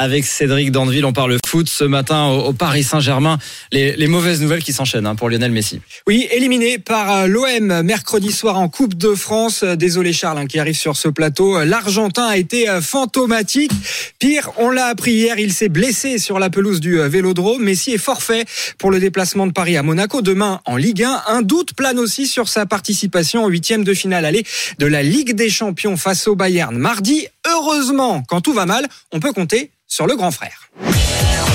Avec Cédric Dandeville, on parle foot ce matin au, Paris Saint-Germain. Les, mauvaises nouvelles qui s'enchaînent hein, pour Lionel Messi. Oui, éliminé par euh, l'OM mercredi soir en Coupe de France. Euh, Désolé Charles hein, qui arrive sur ce plateau. Euh, L'Argentin a été fantomatique. Pire, on l'a appris hier, il s'est blessé sur la pelouse du Vélodrome. Messi est forfait pour le déplacement de Paris à Monaco demain en Ligue 1. Un doute plane aussi sur sa participation au huitième de finale aller de la Ligue des Champions face au Bayern mardi. Heureusement, quand tout va mal, on peut compter sur le grand frère.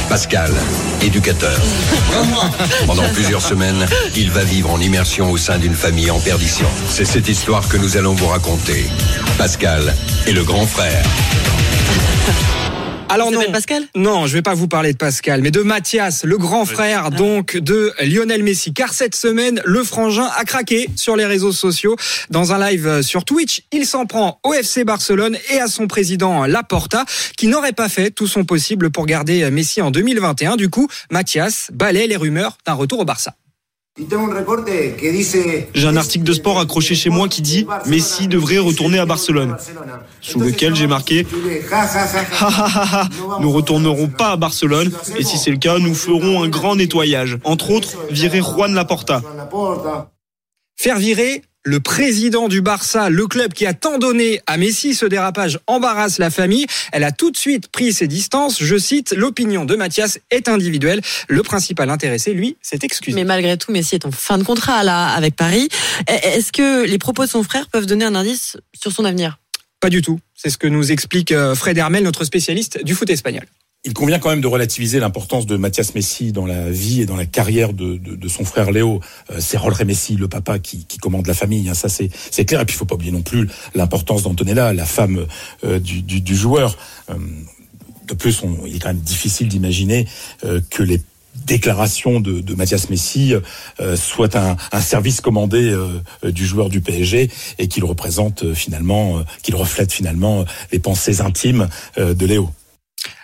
Pascal, éducateur. Pendant plusieurs semaines, il va vivre en immersion au sein d'une famille en perdition. C'est cette histoire que nous allons vous raconter. Pascal et le grand frère. Alors non, Pascal? Non, je vais pas vous parler de Pascal, mais de Mathias, le grand frère donc de Lionel Messi. Car cette semaine, le frangin a craqué sur les réseaux sociaux. Dans un live euh, sur Twitch, il s'en prend au FC Barcelone et à son président Laporta, qui n'aurait pas fait tout son possible pour garder Messi en 2021. Du coup, Mathias balaie les rumeurs d'un retour au Barça. J'ai un article de sport accroché chez moi qui dit Messi devrait retourner à Barcelone. Sous lequel j'ai marqué Ha ha ha ha, nous retournerons pas à Barcelone. Et si c'est le cas, nous ferons un grand nettoyage. Entre autres, virer Juan Laporta. Faire virer le président du Barça, le club qui a tant donné à Messi, ce dérapage embarrasse la famille. Elle a tout de suite pris ses distances. Je cite, l'opinion de Mathias est individuelle. Le principal intéressé, lui, s'est excusé. Mais malgré tout, Messi est en fin de contrat là avec Paris. Est-ce que les propos de son frère peuvent donner un indice sur son avenir? Pas du tout. C'est ce que nous explique euh, Fred Hermel, notre spécialiste du foot espagnol. Il convient quand même de relativiser l'importance de Mathias Messi dans la vie et dans la carrière de, son frère Léo. Euh, c'est Rolré Messi, le papa, qui, commande la famille. Hein, ça, c'est clair. Et puis, il faut pas oublier non plus l'importance d'Antonella, la femme euh, du, joueur. Euh, de plus, il est quand même difficile d'imaginer que les déclarations de, de Mathias Messi euh, soient un, service commandé du joueur du PSG et qu'il représente finalement, qu'il reflète finalement les pensées intimes de Léo.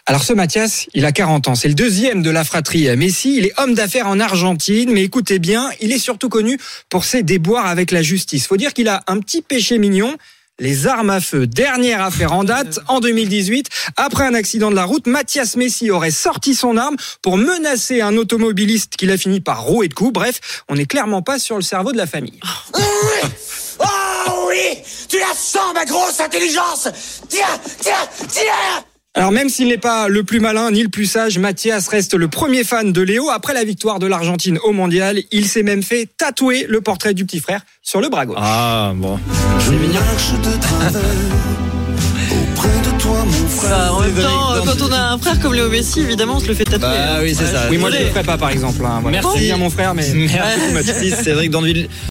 Alors ce Mathias, il a 40 ans. C'est le deuxième de la fratrie Messi. Il est homme d'affaires en Argentine, mais écoutez bien, il est surtout connu pour ses déboires avec la justice. Faut dire qu'il a un petit péché mignon. Les armes à feu. Dernière affaire en date, en 2018, après un accident de la route, Mathias Messi aurait sorti son arme pour menacer un automobiliste qu'il a fini par rouer de coups. Bref, on n'est clairement pas sur le cerveau de la famille. Oh oui Tu la sens, ma grosse intelligence Tiens, tiens, tiens Alors même s'il n'est pas le plus malin ni le plus sage, Mathias reste le premier fan de Léo. Après la victoire de l'Argentine au mondial, il s'est même fait tatouer le portrait du petit frère sur le bras gauche. Ah bon. Bah, En même temps, euh, quand on a un frère comme Léo Messi, évidemment, on se le fait tatouer. Bah oui, c'est ça. Oui, moi je ne le ferai pas par exemple. hein. Voilà. Merci. C'est bien mon frère, mais Merci, Mathias. Cédric Dandeville.